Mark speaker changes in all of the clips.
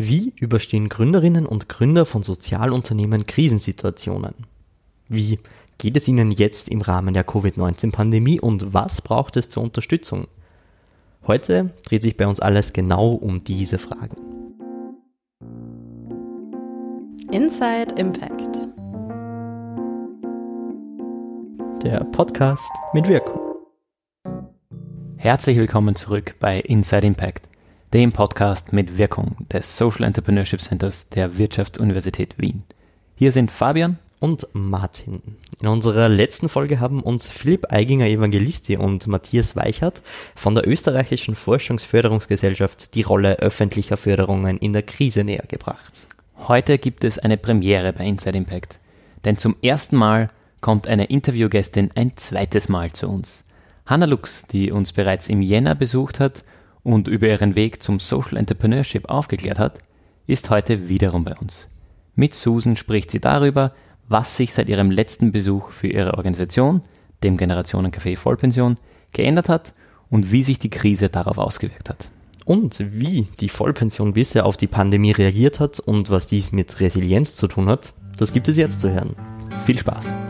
Speaker 1: Wie überstehen Gründerinnen und Gründer von Sozialunternehmen Krisensituationen? Wie geht es ihnen jetzt im Rahmen der Covid-19-Pandemie und was braucht es zur Unterstützung? Heute dreht sich bei uns alles genau um diese Fragen.
Speaker 2: Inside Impact.
Speaker 1: Der Podcast mit Wirkung.
Speaker 3: Herzlich willkommen zurück bei Inside Impact dem Podcast mit Wirkung des Social Entrepreneurship Centers der Wirtschaftsuniversität Wien. Hier sind Fabian
Speaker 1: und Martin. In unserer letzten Folge haben uns Philipp Eiginger Evangelisti und Matthias Weichert von der österreichischen Forschungsförderungsgesellschaft die Rolle öffentlicher Förderungen in der Krise näher gebracht.
Speaker 3: Heute gibt es eine Premiere bei Inside Impact, denn zum ersten Mal kommt eine Interviewgästin ein zweites Mal zu uns. Hanna Lux, die uns bereits im Jänner besucht hat und über ihren Weg zum Social Entrepreneurship aufgeklärt hat, ist heute wiederum bei uns. Mit Susan spricht sie darüber, was sich seit ihrem letzten Besuch für ihre Organisation, dem Generationencafé Vollpension, geändert hat und wie sich die Krise darauf ausgewirkt hat.
Speaker 1: Und wie die Vollpension bisher auf die Pandemie reagiert hat und was dies mit Resilienz zu tun hat, das gibt es jetzt zu hören. Viel Spaß!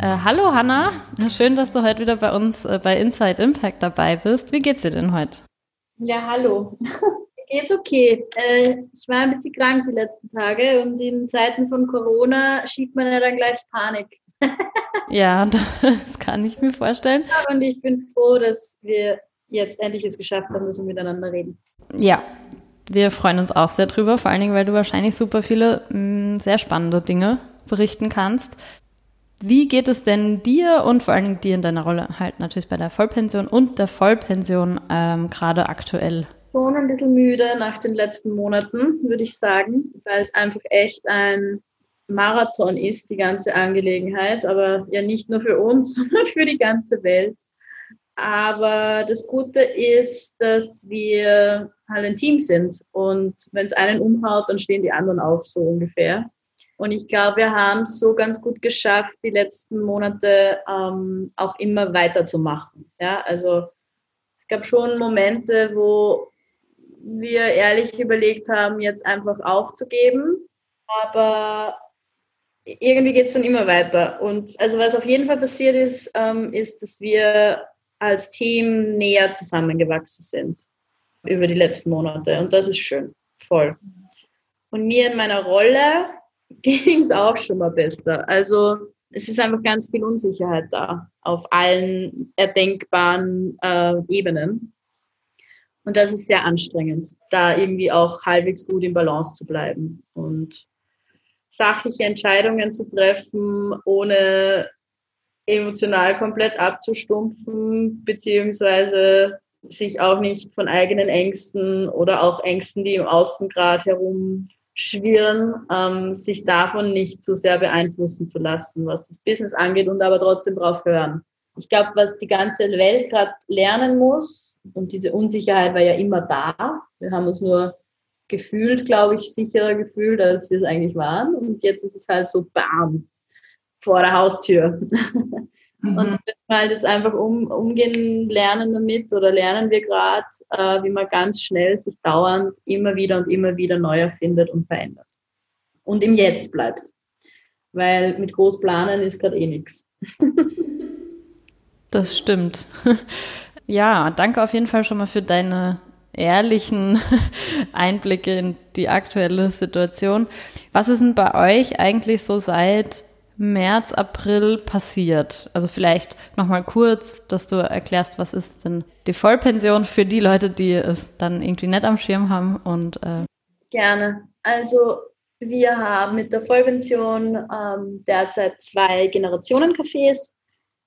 Speaker 2: Äh, hallo Hanna, schön, dass du heute wieder bei uns äh, bei Inside Impact dabei bist. Wie geht's dir denn heute?
Speaker 4: Ja, hallo. geht's okay. Äh, ich war ein bisschen krank die letzten Tage und in Zeiten von Corona schiebt man ja dann gleich Panik.
Speaker 2: ja, das kann ich mir vorstellen.
Speaker 4: Und ich bin froh, dass wir jetzt endlich es geschafft haben, dass wir miteinander reden.
Speaker 2: Ja, wir freuen uns auch sehr drüber, vor allen Dingen, weil du wahrscheinlich super viele mh, mm, sehr spannende Dinge berichten kannst. Wie geht es denn dir und vor allen Dingen dir in deiner Rolle halt natürlich bei der Vollpension und der Vollpension ähm, gerade aktuell?
Speaker 4: Schon ein bisschen müde nach den letzten Monaten, würde ich sagen, weil es einfach echt ein Marathon ist, die ganze Angelegenheit, aber ja nicht nur für uns, sondern für die ganze Welt. Aber das Gute ist, dass wir halt ein Team sind und wenn es einen umhaut, dann stehen die anderen auf, so ungefähr. Und ich glaube, wir haben es so ganz gut geschafft, die letzten Monate ähm, auch immer weiterzumachen. Ja, also es gab schon Momente, wo wir ehrlich überlegt haben, jetzt einfach aufzugeben. Aber irgendwie geht es dann immer weiter. Und also was auf jeden Fall passiert ist, ähm, ist, dass wir als Team näher zusammengewachsen sind über die letzten Monate. Und das ist schön, voll. Und mir in meiner Rolle ging es auch schon mal besser. Also es ist einfach ganz viel Unsicherheit da auf allen erdenkbaren äh, Ebenen. Und das ist sehr anstrengend, da irgendwie auch halbwegs gut in Balance zu bleiben und sachliche Entscheidungen zu treffen, ohne emotional komplett abzustumpfen, beziehungsweise sich auch nicht von eigenen Ängsten oder auch Ängsten, die im Außengrad herum schwirren, ähm, sich davon nicht zu sehr beeinflussen zu lassen, was das Business angeht und aber trotzdem drauf hören. Ich glaube, was die ganze Welt gerade lernen muss, und diese Unsicherheit war ja immer da, wir haben uns nur gefühlt, glaube ich, sicherer gefühlt, als wir es eigentlich waren. Und jetzt ist es halt so bam vor der Haustür. Mhm. Und wir halt jetzt einfach um, umgehen lernen damit oder lernen wir gerade, äh, wie man ganz schnell sich dauernd immer wieder und immer wieder neu erfindet und verändert. Und im Jetzt bleibt. Weil mit Großplanen ist gerade eh nichts.
Speaker 2: Das stimmt. Ja, danke auf jeden Fall schon mal für deine ehrlichen Einblicke in die aktuelle Situation. Was ist denn bei euch eigentlich so seit März, April passiert? Also vielleicht nochmal kurz, dass du erklärst, was ist denn die Vollpension für die Leute, die es dann irgendwie nicht am Schirm haben und äh
Speaker 4: Gerne. Also wir haben mit der Vollpension ähm, derzeit zwei Generationencafés,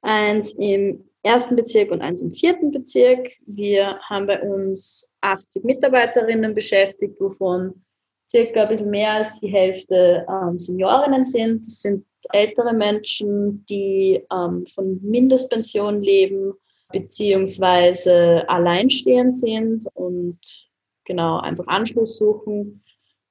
Speaker 4: eins im ersten Bezirk und eins im vierten Bezirk. Wir haben bei uns 80 Mitarbeiterinnen beschäftigt, wovon circa ein bisschen mehr als die Hälfte ähm, Seniorinnen sind. Das sind ältere Menschen, die ähm, von Mindestpension leben, beziehungsweise alleinstehend sind und genau einfach Anschluss suchen.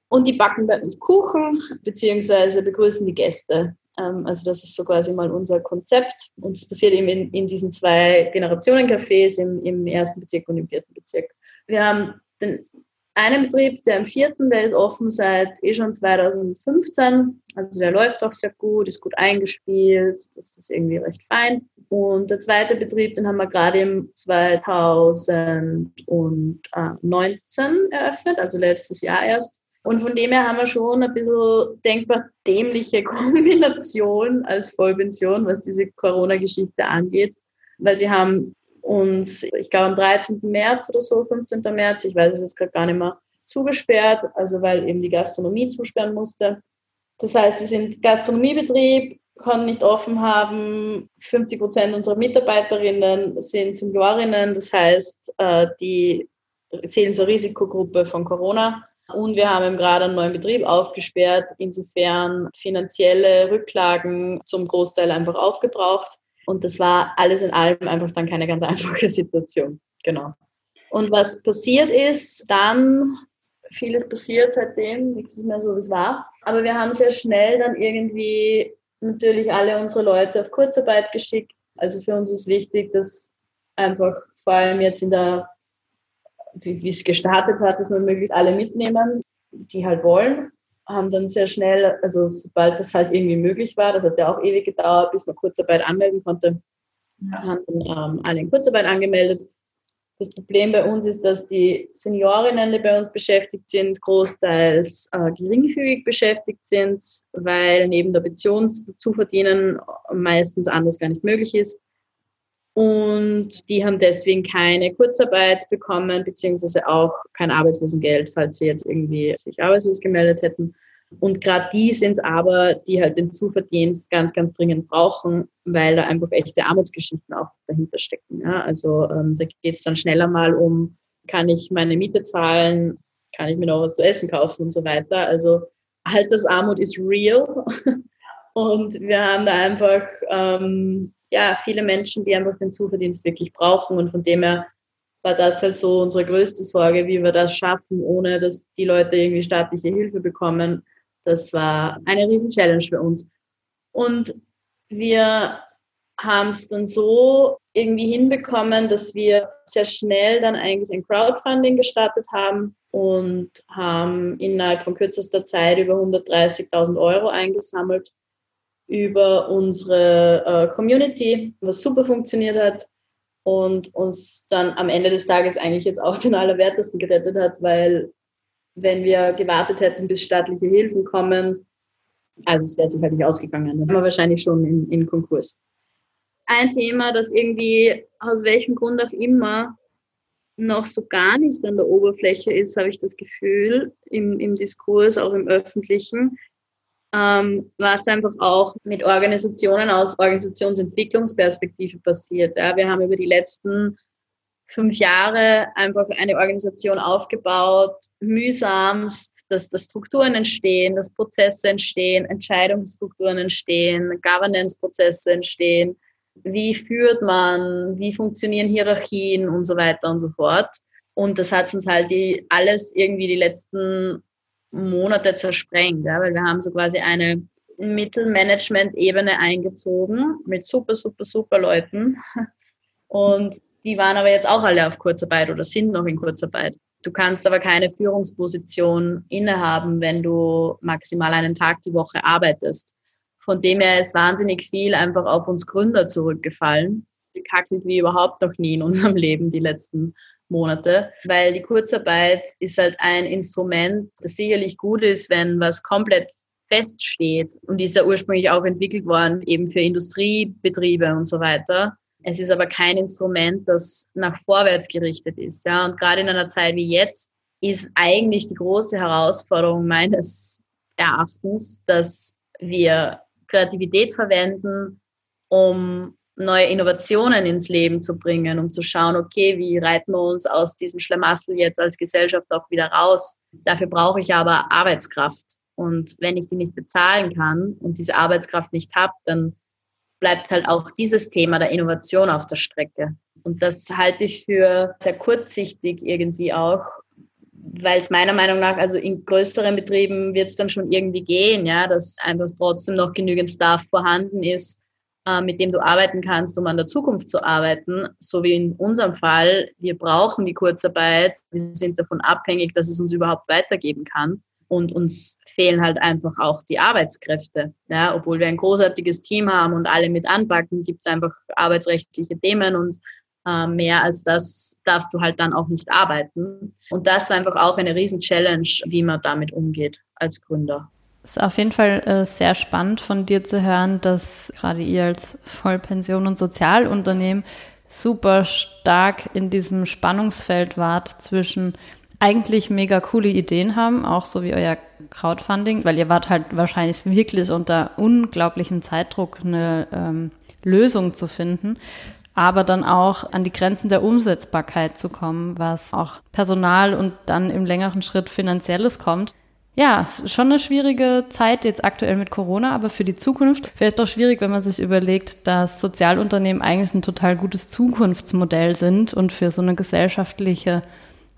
Speaker 4: Und die backen bei uns Kuchen, beziehungsweise begrüßen die Gäste. Ähm, also das ist so quasi mal unser Konzept. Und es passiert eben in, in diesen zwei Generationen-Cafés im, im ersten Bezirk und im vierten Bezirk. wir haben den einen Betrieb, der im vierten, der ist offen seit eh schon 2015. Also der läuft auch sehr gut, ist gut eingespielt, das ist irgendwie recht fein. Und der zweite Betrieb, den haben wir gerade im 2019 eröffnet, also letztes Jahr erst. Und von dem her haben wir schon ein bisschen denkbar dämliche Kombination als Vollpension, was diese Corona-Geschichte angeht. Weil sie haben uns, ich glaube am 13. März oder so, 15. März, ich weiß es jetzt gerade gar nicht mehr, zugesperrt, also weil eben die Gastronomie zusperren musste. Das heißt, wir sind Gastronomiebetrieb, konnten nicht offen haben. 50 Prozent unserer Mitarbeiterinnen sind Seniorinnen, das heißt, äh, die zählen zur Risikogruppe von Corona. Und wir haben gerade einen neuen Betrieb aufgesperrt, insofern finanzielle Rücklagen zum Großteil einfach aufgebraucht. Und das war alles in allem einfach dann keine ganz einfache Situation. Genau. Und was passiert ist, dann vieles passiert seitdem, nichts ist mehr so, wie es war. Aber wir haben sehr schnell dann irgendwie natürlich alle unsere Leute auf Kurzarbeit geschickt. Also für uns ist wichtig, dass einfach vor allem jetzt in der, wie es gestartet hat, dass wir möglichst alle mitnehmen, die halt wollen haben dann sehr schnell, also sobald das halt irgendwie möglich war, das hat ja auch ewig gedauert, bis man Kurzarbeit anmelden konnte, ja. haben dann ähm, alle in Kurzarbeit angemeldet. Das Problem bei uns ist, dass die Seniorinnen, die bei uns beschäftigt sind, großteils äh, geringfügig beschäftigt sind, weil neben der Pension zu verdienen meistens anders gar nicht möglich ist. Und die haben deswegen keine Kurzarbeit bekommen, beziehungsweise auch kein Arbeitslosengeld, falls sie jetzt irgendwie sich arbeitslos gemeldet hätten. Und gerade die sind aber, die halt den Zuverdienst ganz, ganz dringend brauchen, weil da einfach echte Armutsgeschichten auch dahinter stecken. Ja? Also ähm, da geht es dann schneller mal um, kann ich meine Miete zahlen, kann ich mir noch was zu essen kaufen und so weiter. Also Altersarmut ist real. Und wir haben da einfach ähm, ja, viele Menschen, die einfach den Zuverdienst wirklich brauchen. Und von dem her war das halt so unsere größte Sorge, wie wir das schaffen, ohne dass die Leute irgendwie staatliche Hilfe bekommen. Das war eine riesen Challenge für uns. Und wir haben es dann so irgendwie hinbekommen, dass wir sehr schnell dann eigentlich ein Crowdfunding gestartet haben und haben innerhalb von kürzester Zeit über 130.000 Euro eingesammelt über unsere äh, Community, was super funktioniert hat und uns dann am Ende des Tages eigentlich jetzt auch den Allerwertesten gerettet hat, weil wenn wir gewartet hätten, bis staatliche Hilfen kommen, also es wäre sich halt nicht ausgegangen, dann wären wir wahrscheinlich schon in, in Konkurs. Ein Thema, das irgendwie aus welchem Grund auch immer noch so gar nicht an der Oberfläche ist, habe ich das Gefühl, im, im Diskurs, auch im öffentlichen, ähm, was einfach auch mit Organisationen aus Organisationsentwicklungsperspektive passiert. Ja, wir haben über die letzten fünf Jahre einfach eine Organisation aufgebaut, mühsamst, dass, dass Strukturen entstehen, dass Prozesse entstehen, Entscheidungsstrukturen entstehen, Governance-Prozesse entstehen. Wie führt man, wie funktionieren Hierarchien und so weiter und so fort. Und das hat uns halt die, alles irgendwie die letzten Monate zersprengt, ja, weil wir haben so quasi eine Mittelmanagement-Ebene eingezogen mit super, super, super Leuten. Und die waren aber jetzt auch alle auf Kurzarbeit oder sind noch in Kurzarbeit. Du kannst aber keine Führungsposition innehaben, wenn du maximal einen Tag die Woche arbeitest. Von dem her ist wahnsinnig viel einfach auf uns Gründer zurückgefallen. Gekackelt wie überhaupt noch nie in unserem Leben die letzten Monate, weil die Kurzarbeit ist halt ein Instrument, das sicherlich gut ist, wenn was komplett feststeht und ist ja ursprünglich auch entwickelt worden, eben für Industriebetriebe und so weiter. Es ist aber kein Instrument, das nach vorwärts gerichtet ist. Ja? Und gerade in einer Zeit wie jetzt ist eigentlich die große Herausforderung meines Erachtens, dass wir Kreativität verwenden, um neue Innovationen ins Leben zu bringen, um zu schauen, okay, wie reiten wir uns aus diesem Schlamassel jetzt als Gesellschaft auch wieder raus. Dafür brauche ich aber Arbeitskraft. Und wenn ich die nicht bezahlen kann und diese Arbeitskraft nicht habe, dann bleibt halt auch dieses Thema der Innovation auf der Strecke. Und das halte ich für sehr kurzsichtig irgendwie auch, weil es meiner Meinung nach, also in größeren Betrieben wird es dann schon irgendwie gehen, ja, dass einfach trotzdem noch genügend Staff vorhanden ist, mit dem du arbeiten kannst, um an der Zukunft zu arbeiten, so wie in unserem Fall. Wir brauchen die Kurzarbeit. Wir sind davon abhängig, dass es uns überhaupt weitergeben kann. Und uns fehlen halt einfach auch die Arbeitskräfte. Ja, obwohl wir ein großartiges Team haben und alle mit anpacken, gibt es einfach arbeitsrechtliche Themen und äh, mehr als das darfst du halt dann auch nicht arbeiten. Und das war einfach auch eine Riesen-Challenge, wie man damit umgeht als Gründer.
Speaker 2: Es ist auf jeden Fall äh, sehr spannend von dir zu hören, dass gerade ihr als Vollpension- und Sozialunternehmen super stark in diesem Spannungsfeld wart zwischen eigentlich mega coole Ideen haben, auch so wie euer Crowdfunding, weil ihr wart halt wahrscheinlich wirklich unter unglaublichem Zeitdruck eine ähm, Lösung zu finden aber dann auch an die Grenzen der Umsetzbarkeit zu kommen, was auch Personal und dann im längeren Schritt finanzielles kommt. Ja, schon eine schwierige Zeit jetzt aktuell mit Corona, aber für die Zukunft es doch schwierig, wenn man sich überlegt, dass Sozialunternehmen eigentlich ein total gutes Zukunftsmodell sind und für so eine gesellschaftliche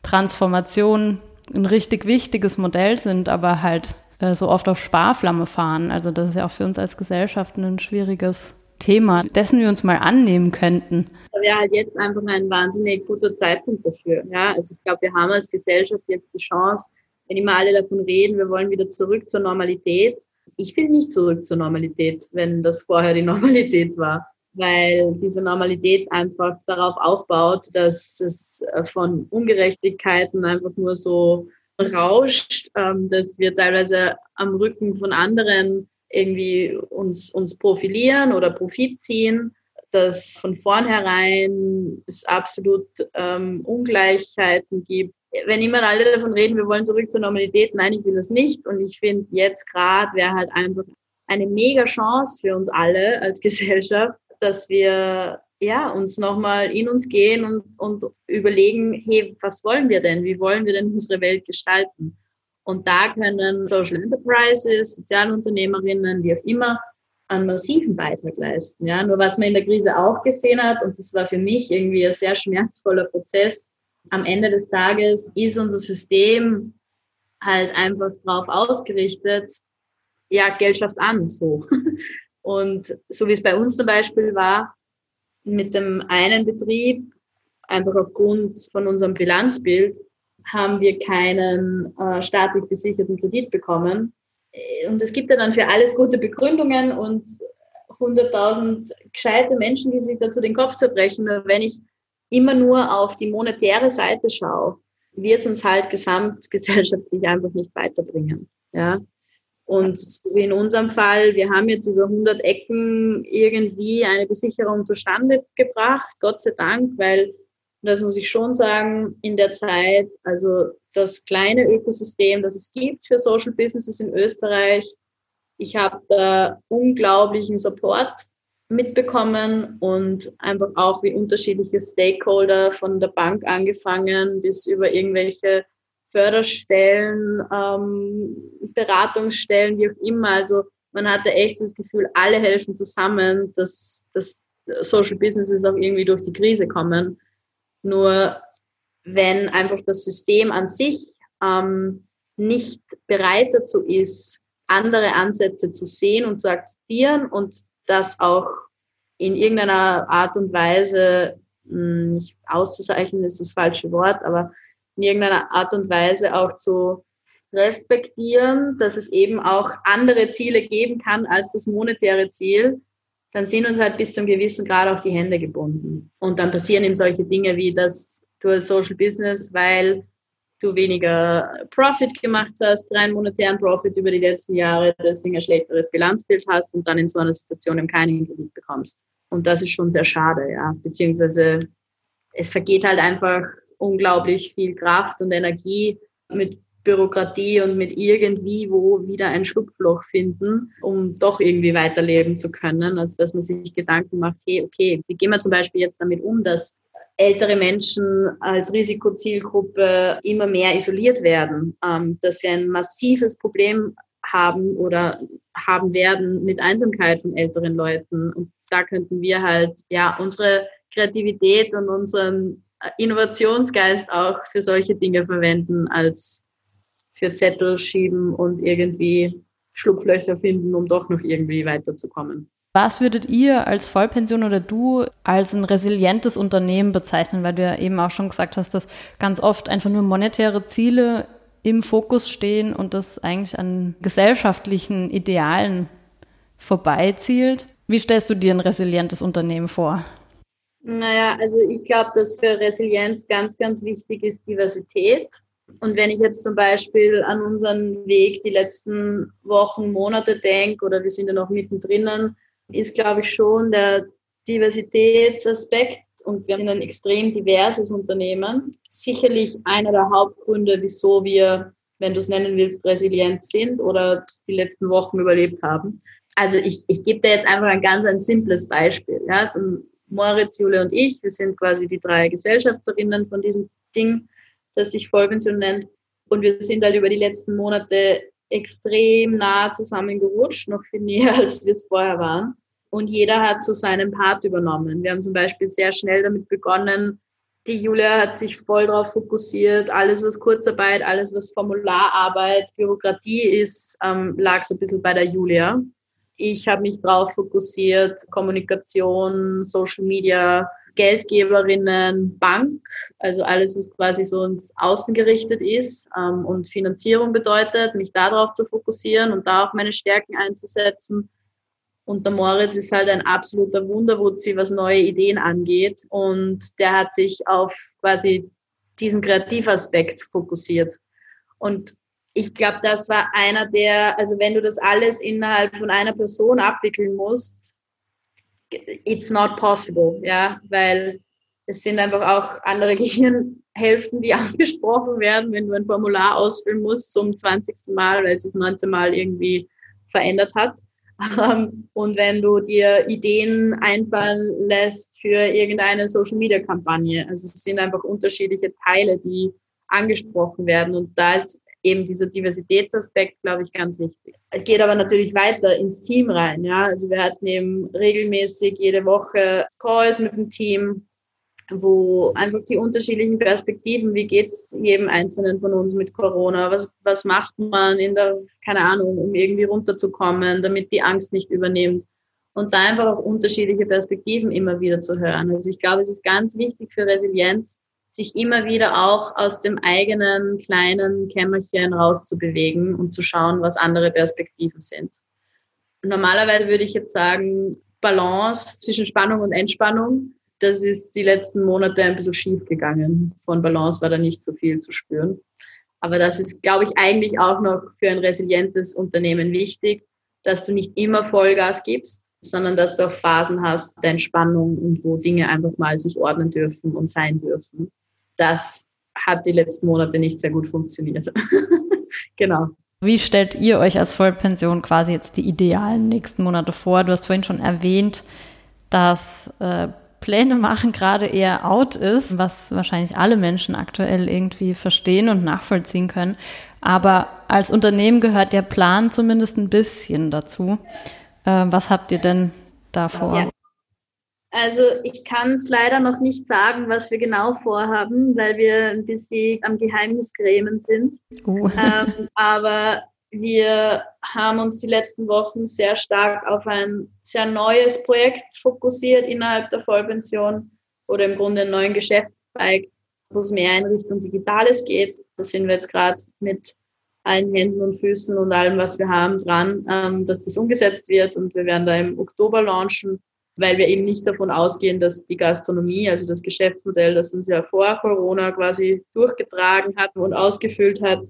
Speaker 2: Transformation ein richtig wichtiges Modell sind, aber halt äh, so oft auf Sparflamme fahren. Also das ist ja auch für uns als Gesellschaft ein schwieriges Thema, dessen wir uns mal annehmen könnten?
Speaker 4: Da wäre halt jetzt einfach ein wahnsinnig guter Zeitpunkt dafür. Ja, also ich glaube, wir haben als Gesellschaft jetzt die Chance, wenn immer alle davon reden, wir wollen wieder zurück zur Normalität. Ich will nicht zurück zur Normalität, wenn das vorher die Normalität war, weil diese Normalität einfach darauf aufbaut, dass es von Ungerechtigkeiten einfach nur so rauscht, ähm, dass wir teilweise am Rücken von anderen irgendwie uns, uns profilieren oder Profit ziehen, dass von vornherein es absolut ähm, Ungleichheiten gibt. Wenn immer alle davon reden, wir wollen zurück zur Normalität, nein, ich will das nicht. Und ich finde, jetzt gerade wäre halt einfach eine mega Chance für uns alle als Gesellschaft, dass wir ja, uns nochmal in uns gehen und, und überlegen, hey, was wollen wir denn? Wie wollen wir denn unsere Welt gestalten? Und da können Social Enterprises, Sozialunternehmerinnen, wie auch immer, einen massiven Beitrag leisten. Ja, nur was man in der Krise auch gesehen hat, und das war für mich irgendwie ein sehr schmerzvoller Prozess, am Ende des Tages ist unser System halt einfach darauf ausgerichtet, ja, Geld schafft an, so. Und so wie es bei uns zum Beispiel war, mit dem einen Betrieb, einfach aufgrund von unserem Bilanzbild, haben wir keinen äh, staatlich besicherten Kredit bekommen. Und es gibt ja dann für alles gute Begründungen und 100.000 gescheite Menschen, die sich dazu den Kopf zerbrechen. Wenn ich immer nur auf die monetäre Seite schaue, wird es uns halt gesamtgesellschaftlich einfach nicht weiterbringen. Ja? Und wie in unserem Fall, wir haben jetzt über 100 Ecken irgendwie eine Besicherung zustande gebracht, Gott sei Dank, weil das muss ich schon sagen, in der Zeit, also das kleine Ökosystem, das es gibt für Social Businesses in Österreich, ich habe da unglaublichen Support mitbekommen und einfach auch wie unterschiedliche Stakeholder von der Bank angefangen bis über irgendwelche Förderstellen, ähm, Beratungsstellen, wie auch immer. Also man hatte echt das Gefühl, alle helfen zusammen, dass, dass Social Businesses auch irgendwie durch die Krise kommen. Nur wenn einfach das System an sich ähm, nicht bereit dazu ist, andere Ansätze zu sehen und zu akzeptieren und das auch in irgendeiner Art und Weise, hm, nicht auszuzeichnen ist das falsche Wort, aber in irgendeiner Art und Weise auch zu respektieren, dass es eben auch andere Ziele geben kann als das monetäre Ziel, dann sind uns halt bis zum gewissen Grad auch die Hände gebunden. Und dann passieren eben solche Dinge wie, du als Social Business, weil du weniger Profit gemacht hast, rein monetären Profit über die letzten Jahre, deswegen ein schlechteres Bilanzbild hast und dann in so einer Situation eben keinen Kredit bekommst. Und das ist schon sehr schade, ja. Beziehungsweise es vergeht halt einfach unglaublich viel Kraft und Energie mit Bürokratie und mit irgendwie wo wieder ein Schlupfloch finden, um doch irgendwie weiterleben zu können, als dass man sich Gedanken macht, hey, okay, wie gehen wir zum Beispiel jetzt damit um, dass ältere Menschen als Risikozielgruppe immer mehr isoliert werden, ähm, dass wir ein massives Problem haben oder haben werden mit Einsamkeit von älteren Leuten. Und da könnten wir halt ja unsere Kreativität und unseren Innovationsgeist auch für solche Dinge verwenden als für Zettel schieben und irgendwie Schlupflöcher finden, um doch noch irgendwie weiterzukommen.
Speaker 2: Was würdet ihr als Vollpension oder du als ein resilientes Unternehmen bezeichnen? Weil du ja eben auch schon gesagt hast, dass ganz oft einfach nur monetäre Ziele im Fokus stehen und das eigentlich an gesellschaftlichen Idealen vorbeizielt. Wie stellst du dir ein resilientes Unternehmen vor?
Speaker 4: Naja, also ich glaube, dass für Resilienz ganz, ganz wichtig ist Diversität. Und wenn ich jetzt zum Beispiel an unseren Weg die letzten Wochen, Monate denke, oder wir sind ja noch mittendrin, ist, glaube ich, schon der Diversitätsaspekt und wir sind ein extrem diverses Unternehmen. Sicherlich einer der Hauptgründe, wieso wir, wenn du es nennen willst, resilient sind oder die letzten Wochen überlebt haben. Also ich, ich gebe dir jetzt einfach ein ganz ein simples Beispiel. Ja? Also Moritz, Jule und ich, wir sind quasi die drei Gesellschafterinnen von diesem Ding, das sich Vollpension nennt. Und wir sind halt über die letzten Monate extrem nah zusammengerutscht, noch viel näher, als wir es vorher waren und jeder hat so seinen Part übernommen. Wir haben zum Beispiel sehr schnell damit begonnen, die Julia hat sich voll darauf fokussiert, alles was Kurzarbeit, alles was Formulararbeit, Bürokratie ist, ähm, lag so ein bisschen bei der Julia. Ich habe mich darauf fokussiert, Kommunikation, Social Media, Geldgeberinnen, Bank, also alles, was quasi so ins Außen gerichtet ist ähm, und Finanzierung bedeutet, mich darauf zu fokussieren und da auch meine Stärken einzusetzen und der Moritz ist halt ein absoluter Wunderwutzi, was neue Ideen angeht. Und der hat sich auf quasi diesen Kreativaspekt fokussiert. Und ich glaube, das war einer der, also wenn du das alles innerhalb von einer Person abwickeln musst, it's not possible, ja, weil es sind einfach auch andere Gehirnhälften, die angesprochen werden, wenn du ein Formular ausfüllen musst zum 20. Mal, weil es es 19 Mal irgendwie verändert hat. Ähm, und wenn du dir Ideen einfallen lässt für irgendeine Social-Media-Kampagne. Also es sind einfach unterschiedliche Teile, die angesprochen werden. Und da ist eben dieser Diversitätsaspekt, glaube ich, ganz wichtig. Es geht aber natürlich weiter ins Team rein. Ja? Also wir hatten eben regelmäßig jede Woche Calls mit dem Team, wo einfach die unterschiedlichen Perspektiven, wie geht es jedem Einzelnen von uns mit Corona, was, was macht man in der, keine Ahnung, um irgendwie runterzukommen, damit die Angst nicht übernimmt. Und da einfach auch unterschiedliche Perspektiven immer wieder zu hören. Also ich glaube, es ist ganz wichtig für Resilienz, sich immer wieder auch aus dem eigenen kleinen Kämmerchen rauszubewegen und zu schauen, was andere Perspektiven sind. Normalerweise würde ich jetzt sagen, Balance zwischen Spannung und Entspannung das ist die letzten Monate ein bisschen schief gegangen. Von Balance war da nicht so viel zu spüren. Aber das ist, glaube ich, eigentlich auch noch für ein resilientes Unternehmen wichtig, dass du nicht immer Vollgas gibst, sondern dass du auch Phasen hast der Entspannung und wo Dinge einfach mal sich ordnen dürfen und sein dürfen. Das hat die letzten Monate nicht sehr gut funktioniert. genau.
Speaker 2: Wie stellt ihr euch als Vollpension quasi jetzt die idealen nächsten Monate vor? Du hast vorhin schon erwähnt, dass äh, Pläne machen gerade eher out ist, was wahrscheinlich alle Menschen aktuell irgendwie verstehen und nachvollziehen können. Aber als Unternehmen gehört der Plan zumindest ein bisschen dazu. Äh, was habt ihr denn davor? Ja.
Speaker 4: Also ich kann es leider noch nicht sagen, was wir genau vorhaben, weil wir ein bisschen am Geheimnisgrämen sind. Uh. Ähm, aber wir haben uns die letzten Wochen sehr stark auf ein sehr neues Projekt fokussiert innerhalb der Vollpension oder im Grunde einen neuen Geschäftszweig, wo es mehr in Richtung Digitales geht. Da sind wir jetzt gerade mit allen Händen und Füßen und allem, was wir haben, dran, ähm, dass das umgesetzt wird. Und wir werden da im Oktober launchen, weil wir eben nicht davon ausgehen, dass die Gastronomie, also das Geschäftsmodell, das uns ja vor Corona quasi durchgetragen hat und ausgefüllt hat,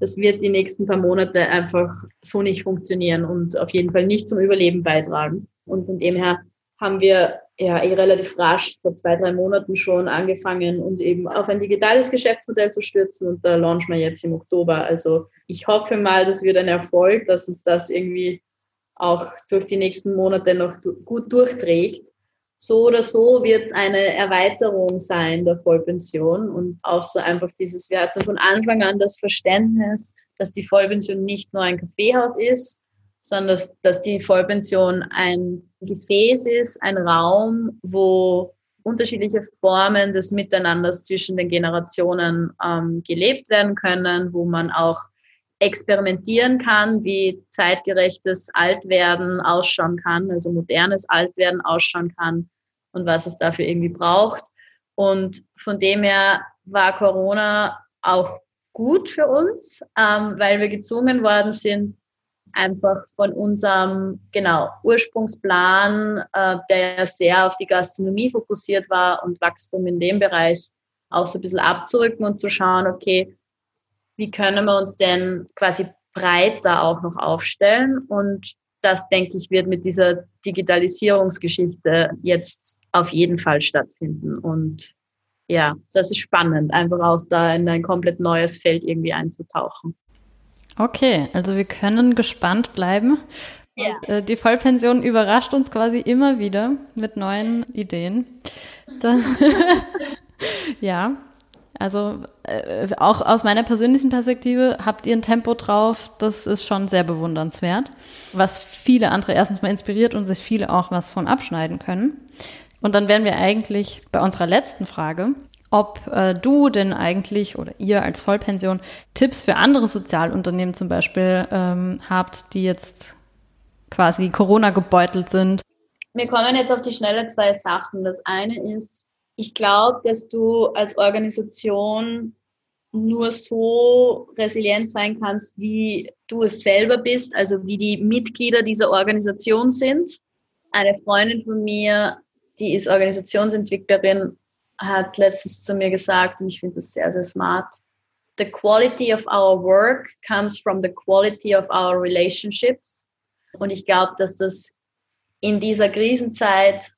Speaker 4: das wird die nächsten paar Monate einfach so nicht funktionieren und auf jeden Fall nicht zum Überleben beitragen. Und von dem her haben wir ja eh relativ rasch vor zwei, drei Monaten schon angefangen, uns eben auf ein digitales Geschäftsmodell zu stürzen und da launchen wir jetzt im Oktober. Also ich hoffe mal, das wird ein Erfolg, dass uns das irgendwie auch durch die nächsten Monate noch gut durchträgt so oder so wird es eine Erweiterung sein der Vollpension und auch so einfach dieses, wir hatten von Anfang an das Verständnis, dass die Vollpension nicht nur ein Kaffeehaus ist, sondern dass, dass die Vollpension ein Gefäß ist, ein Raum, wo unterschiedliche Formen des Miteinanders zwischen den Generationen ähm, gelebt werden können, wo man auch experimentieren kann, wie zeitgerechtes Altwerden ausschauen kann, also modernes Altwerden ausschauen kann und was es dafür irgendwie braucht. Und von dem her war Corona auch gut für uns, ähm, weil wir gezwungen worden sind, einfach von unserem genau Ursprungsplan, äh, der sehr auf die Gastronomie fokussiert war und Wachstum in dem Bereich auch so ein bisschen abzurücken und zu schauen, okay, wie können wir uns denn quasi breiter auch noch aufstellen? Und das, denke ich, wird mit dieser Digitalisierungsgeschichte jetzt auf jeden Fall stattfinden. Und ja, das ist spannend, einfach auch da in ein komplett neues Feld irgendwie einzutauchen.
Speaker 2: Okay, also wir können gespannt bleiben. Ja. Äh, die Vollpension überrascht uns quasi immer wieder mit neuen Ideen. ja, also äh, auch aus meiner persönlichen Perspektive habt ihr ein Tempo drauf, das ist schon sehr bewundernswert, was viele andere erstens mal inspiriert und sich viele auch was von abschneiden können. Und dann wären wir eigentlich bei unserer letzten Frage, ob äh, du denn eigentlich oder ihr als Vollpension Tipps für andere Sozialunternehmen zum Beispiel ähm, habt, die jetzt quasi Corona gebeutelt sind.
Speaker 4: Mir kommen jetzt auf die Schnelle zwei Sachen. Das eine ist, ich glaube, dass du als Organisation nur so resilient sein kannst, wie du es selber bist, also wie die Mitglieder dieser Organisation sind. Eine Freundin von mir, die ist Organisationsentwicklerin, hat letztens zu mir gesagt, und ich finde das sehr, sehr smart, the quality of our work comes from the quality of our relationships. Und ich glaube, dass das in dieser Krisenzeit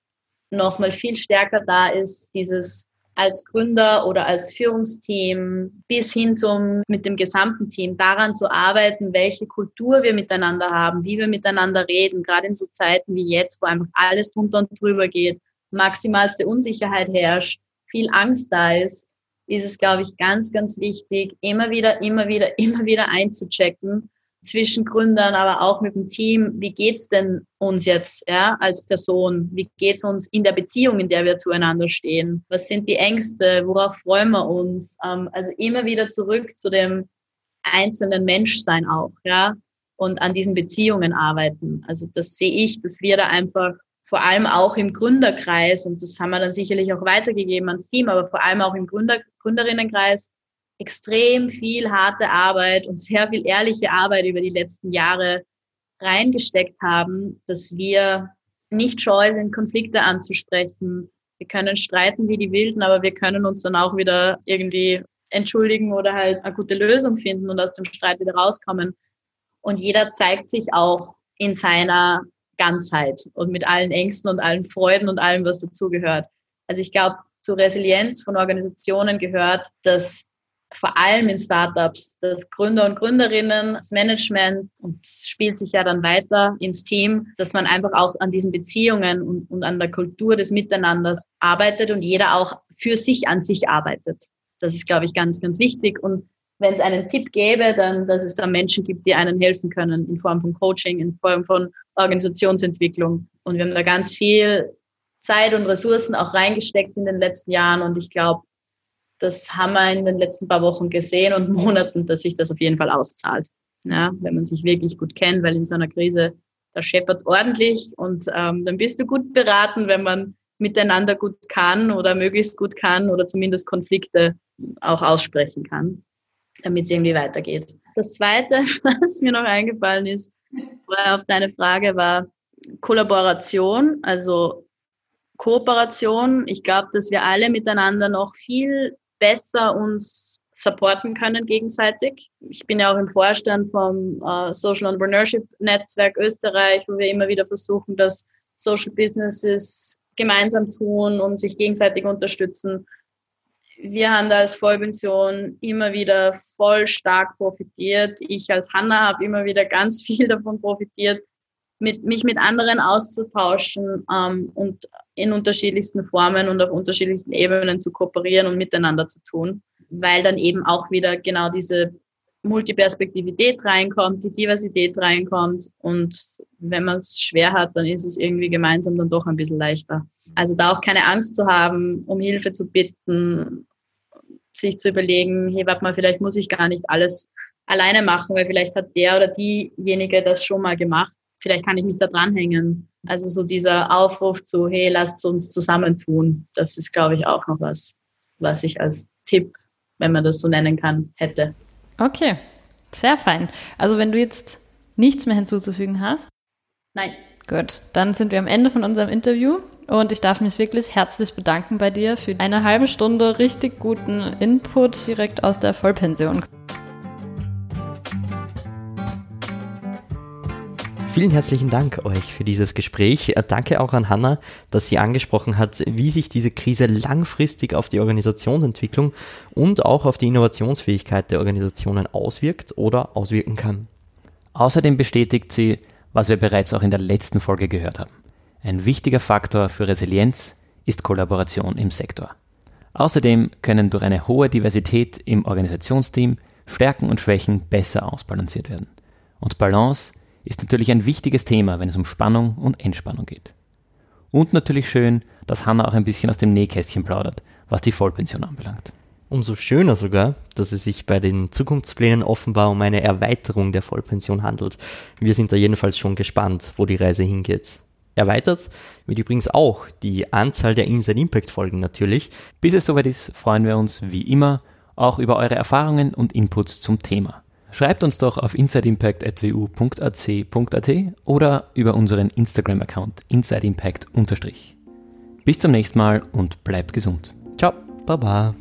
Speaker 4: nochmal viel stärker da ist, dieses als Gründer oder als Führungsteam bis hin zum mit dem gesamten Team daran zu arbeiten, welche Kultur wir miteinander haben, wie wir miteinander reden, gerade in so Zeiten wie jetzt, wo einfach alles drunter und drüber geht, maximalste Unsicherheit herrscht, viel Angst da ist, ist es, glaube ich, ganz, ganz wichtig, immer wieder, immer wieder, immer wieder einzuchecken zwischen Gründern, aber auch mit dem Team. Wie geht's denn uns jetzt, ja, als Person? Wie geht's uns in der Beziehung, in der wir zueinander stehen? Was sind die Ängste? Worauf freuen wir uns? Ähm, also immer wieder zurück zu dem einzelnen Menschsein auch, ja, und an diesen Beziehungen arbeiten. Also das sehe ich, dass wir da einfach vor allem auch im Gründerkreis, und das haben wir dann sicherlich auch weitergegeben ans Team, aber vor allem auch im Gründer, Gründerinnenkreis extrem viel harte Arbeit und sehr viel ehrliche Arbeit über die letzten Jahre reingesteckt haben, dass wir nicht scheu sind, Konflikte anzusprechen. Wir können streiten wie die Wilden, aber wir können uns dann auch wieder irgendwie entschuldigen oder halt eine gute Lösung finden und aus dem Streit wieder rauskommen. Und jeder zeigt sich auch in seiner Ganzheit und mit allen Ängsten und allen Freuden und allem, was dazugehört. Also ich glaube, zur Resilienz von Organisationen gehört, dass vor allem in Startups, dass Gründer und Gründerinnen, das Management und es spielt sich ja dann weiter ins Team, dass man einfach auch an diesen Beziehungen und, und an der Kultur des Miteinanders arbeitet und jeder auch für sich an sich arbeitet. Das ist, glaube ich, ganz, ganz wichtig. Und wenn es einen Tipp gäbe, dann, dass es da Menschen gibt, die einen helfen können in Form von Coaching, in Form von Organisationsentwicklung. Und wir haben da ganz viel Zeit und Ressourcen auch reingesteckt in den letzten Jahren. Und ich glaube, das haben wir in den letzten paar Wochen gesehen und Monaten, dass sich das auf jeden Fall auszahlt. Ja, wenn man sich wirklich gut kennt, weil in so einer Krise, da scheppert es ordentlich und ähm, dann bist du gut beraten, wenn man miteinander gut kann oder möglichst gut kann oder zumindest Konflikte auch aussprechen kann, damit es irgendwie weitergeht. Das Zweite, was mir noch eingefallen ist, vorher auf deine Frage war Kollaboration, also Kooperation. Ich glaube, dass wir alle miteinander noch viel besser uns supporten können gegenseitig. Ich bin ja auch im Vorstand vom äh, Social Entrepreneurship Netzwerk Österreich, wo wir immer wieder versuchen, dass Social Businesses gemeinsam tun und sich gegenseitig unterstützen. Wir haben da als Vollpension immer wieder voll stark profitiert. Ich als Hanna habe immer wieder ganz viel davon profitiert, mit, mich mit anderen auszutauschen ähm, und in unterschiedlichsten Formen und auf unterschiedlichsten Ebenen zu kooperieren und miteinander zu tun, weil dann eben auch wieder genau diese Multiperspektivität reinkommt, die Diversität reinkommt und wenn man es schwer hat, dann ist es irgendwie gemeinsam dann doch ein bisschen leichter. Also da auch keine Angst zu haben, um Hilfe zu bitten, sich zu überlegen, hey, warte mal, vielleicht muss ich gar nicht alles alleine machen, weil vielleicht hat der oder diejenige das schon mal gemacht. Vielleicht kann ich mich da dranhängen. Also so dieser Aufruf zu, hey, lasst uns zusammentun, das ist, glaube ich, auch noch was, was ich als Tipp, wenn man das so nennen kann, hätte.
Speaker 2: Okay, sehr fein. Also wenn du jetzt nichts mehr hinzuzufügen hast?
Speaker 4: Nein.
Speaker 2: Gut, dann sind wir am Ende von unserem Interview und ich darf mich wirklich herzlich bedanken bei dir für eine halbe Stunde richtig guten Input direkt aus der Vollpension.
Speaker 1: Vielen herzlichen Dank euch für dieses Gespräch. Äh, danke auch an Hanna, dass sie angesprochen hat, wie sich diese Krise langfristig auf die Organisationsentwicklung und auch auf die Innovationsfähigkeit der Organisationen auswirkt oder auswirken kann.
Speaker 3: Außerdem bestätigt sie, was wir bereits auch in der letzten Folge gehört haben. Ein wichtiger Faktor für Resilienz ist Kollaboration im Sektor. Außerdem können durch eine hohe Diversität im Organisationsteam Stärken und Schwächen besser ausbalanciert werden. Und Balance ist natürlich ein wichtiges Thema, wenn es um Spannung und Entspannung geht. Und natürlich schön, dass Hanna auch ein bisschen aus dem Nähkästchen plaudert, was die Vollpension anbelangt.
Speaker 1: Umso schöner sogar, dass es sich bei den Zukunftsplänen offenbar um eine Erweiterung der Vollpension handelt. Wir sind da jedenfalls schon gespannt, wo die Reise hingeht. Erweitert wird übrigens auch die Anzahl der Inside Impact Folgen natürlich.
Speaker 3: Bis es soweit ist, freuen wir uns wie immer auch über eure Erfahrungen und Inputs zum Thema. Schreibt uns doch auf insideimpact.wu.ac.at oder über unseren Instagram-Account insideimpact. Bis zum nächsten Mal und bleibt gesund.
Speaker 1: Ciao, baba.